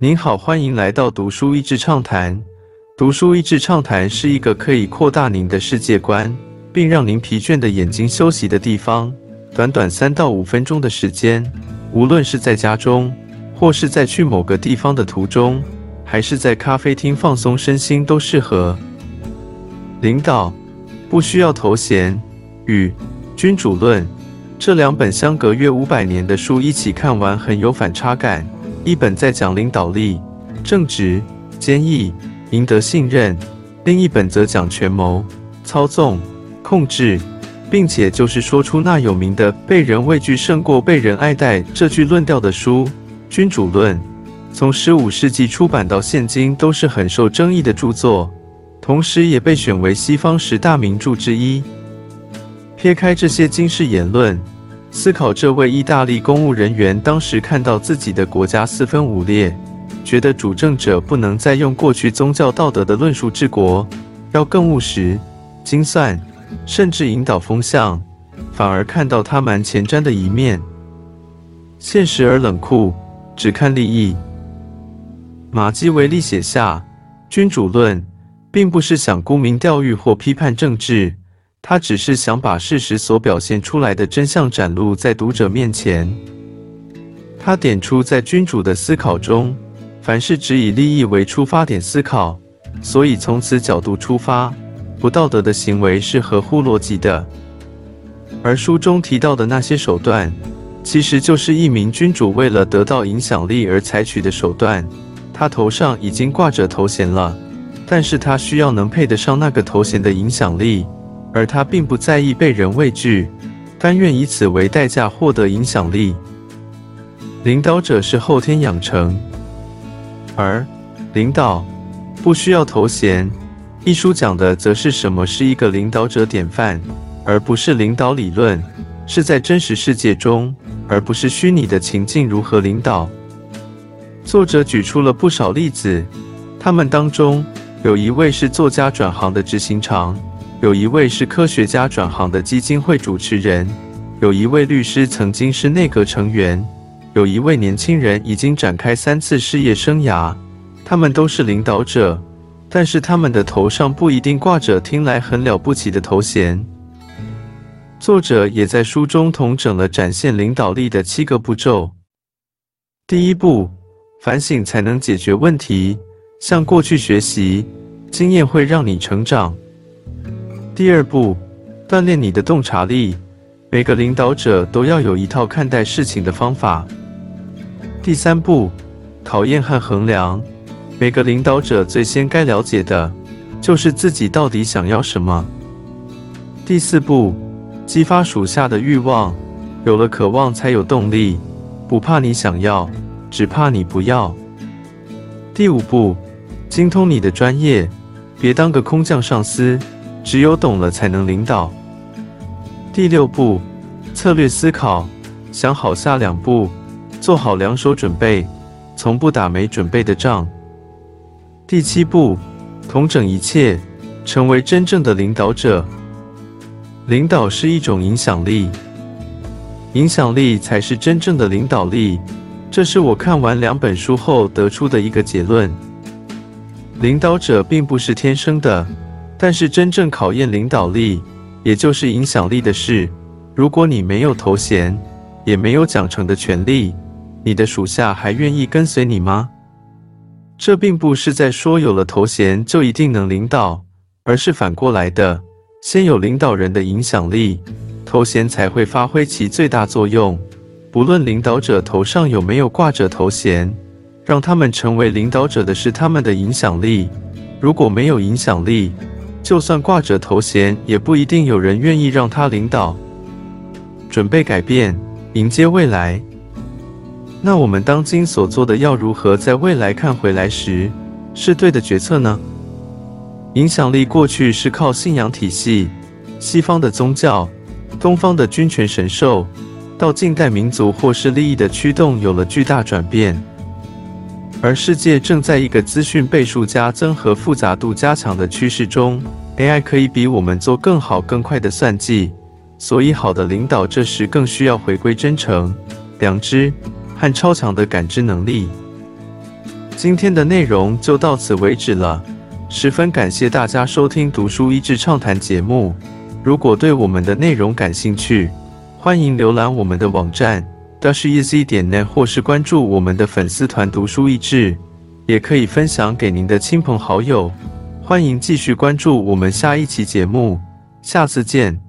您好，欢迎来到读书益智畅谈。读书益智畅谈是一个可以扩大您的世界观，并让您疲倦的眼睛休息的地方。短短三到五分钟的时间，无论是在家中，或是在去某个地方的途中，还是在咖啡厅放松身心，都适合。领导不需要头衔与《君主论》这两本相隔约五百年的书一起看完，很有反差感。一本在讲领导力、正直、坚毅、赢得信任；另一本则讲权谋、操纵、控制，并且就是说出那有名的“被人畏惧胜过被人爱戴”这句论调的书《君主论》。从十五世纪出版到现今，都是很受争议的著作。同时，也被选为西方十大名著之一。撇开这些惊世言论，思考这位意大利公务人员当时看到自己的国家四分五裂，觉得主政者不能再用过去宗教道德的论述治国，要更务实、精算，甚至引导风向，反而看到他蛮前瞻的一面，现实而冷酷，只看利益。马基维利写下《君主论》。并不是想沽名钓誉或批判政治，他只是想把事实所表现出来的真相展露在读者面前。他点出，在君主的思考中，凡是只以利益为出发点思考，所以从此角度出发，不道德的行为是合乎逻辑的。而书中提到的那些手段，其实就是一名君主为了得到影响力而采取的手段。他头上已经挂着头衔了。但是他需要能配得上那个头衔的影响力，而他并不在意被人畏惧，甘愿以此为代价获得影响力。领导者是后天养成，而领导不需要头衔。一书讲的则是什么是一个领导者典范，而不是领导理论，是在真实世界中，而不是虚拟的情境如何领导。作者举出了不少例子，他们当中。有一位是作家转行的执行长，有一位是科学家转行的基金会主持人，有一位律师曾经是内阁成员，有一位年轻人已经展开三次事业生涯。他们都是领导者，但是他们的头上不一定挂着听来很了不起的头衔。作者也在书中统整了展现领导力的七个步骤。第一步，反省才能解决问题。向过去学习，经验会让你成长。第二步，锻炼你的洞察力。每个领导者都要有一套看待事情的方法。第三步，考验和衡量。每个领导者最先该了解的，就是自己到底想要什么。第四步，激发属下的欲望。有了渴望，才有动力。不怕你想要，只怕你不要。第五步。精通你的专业，别当个空降上司。只有懂了，才能领导。第六步，策略思考，想好下两步，做好两手准备，从不打没准备的仗。第七步，统整一切，成为真正的领导者。领导是一种影响力，影响力才是真正的领导力。这是我看完两本书后得出的一个结论。领导者并不是天生的，但是真正考验领导力，也就是影响力的事。如果你没有头衔，也没有奖惩的权利，你的属下还愿意跟随你吗？这并不是在说有了头衔就一定能领导，而是反过来的，先有领导人的影响力，头衔才会发挥其最大作用。不论领导者头上有没有挂着头衔。让他们成为领导者的是他们的影响力。如果没有影响力，就算挂着头衔，也不一定有人愿意让他领导。准备改变，迎接未来。那我们当今所做的，要如何在未来看回来时是对的决策呢？影响力过去是靠信仰体系，西方的宗教，东方的君权神授，到近代民族或是利益的驱动，有了巨大转变。而世界正在一个资讯倍数加增和复杂度加强的趋势中，AI 可以比我们做更好、更快的算计。所以，好的领导这时更需要回归真诚、良知和超强的感知能力。今天的内容就到此为止了，十分感谢大家收听《读书益智畅谈》节目。如果对我们的内容感兴趣，欢迎浏览我们的网站 dashez 点 net，或是关注我们的粉丝团“读书益智”，也可以分享给您的亲朋好友。欢迎继续关注我们下一期节目，下次见。